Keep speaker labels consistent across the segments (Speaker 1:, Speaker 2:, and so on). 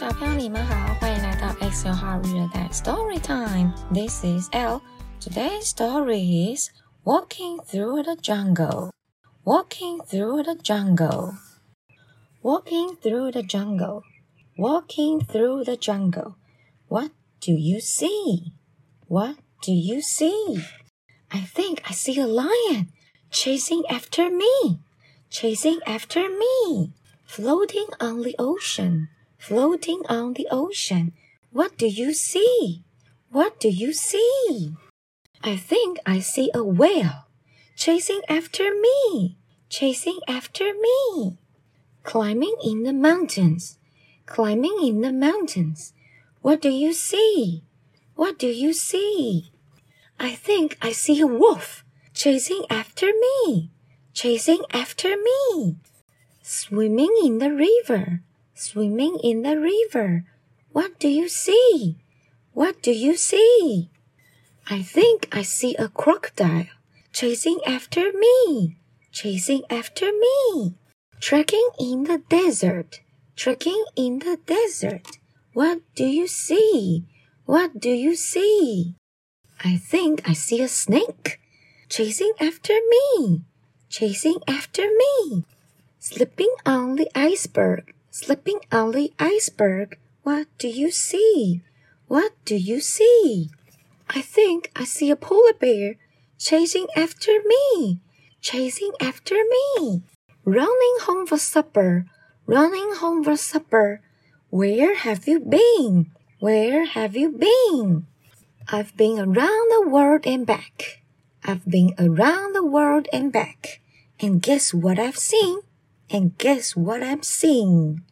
Speaker 1: 朋友、小朋友，你们好，欢迎来到 X 六号日代 Story Time。This is L. Today's story is Walking Through the Jungle. Walking through the jungle. Walking through the jungle. Walking through the jungle. What do you see? What do you see? I think I see a lion chasing after me. Chasing after me. Floating on the ocean floating on the ocean. What do you see? What do you see? I think I see a whale chasing after me, chasing after me. Climbing in the mountains, climbing in the mountains. What do you see? What do you see? I think I see a wolf chasing after me, chasing after me. Swimming in the river, swimming in the river. What do you see? What do you see? I think I see a crocodile chasing after me, chasing after me. Trekking in the desert, trekking in the desert. What do you see? What do you see? I think I see a snake chasing after me, chasing after me. Slipping on the iceberg, Slipping on the iceberg, what do you see? What do you see? I think I see a polar bear chasing after me, chasing after me. Running home for supper, running home for supper. Where have you been? Where have you been? I've been around the world and back. I've been around the world and back. And guess what I've seen? And guess what I'm seeing?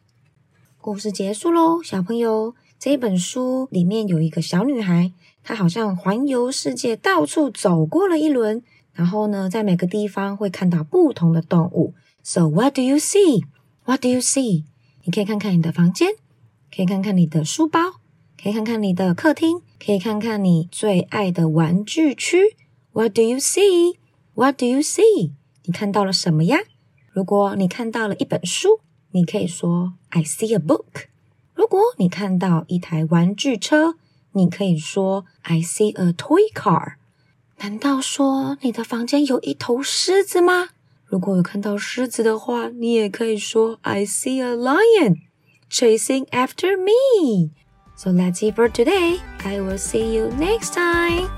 Speaker 1: 故事结束喽，小朋友。这本书里面有一个小女孩，她好像环游世界，到处走过了一轮。然后呢，在每个地方会看到不同的动物。So what do you see? What do you see? 你可以看看你的房间，可以看看你的书包，可以看看你的客厅，可以看看你最爱的玩具区。What do you see? What do you see? 你看到了什么呀？如果你看到了一本书。你可以说 "I see a book"。如果你看到一台玩具车，你可以说 "I see a toy car"。难道说你的房间有一头狮子吗？如果有看到狮子的话，你也可以说 "I see a lion chasing after me"。So that's it for today. I will see you next time.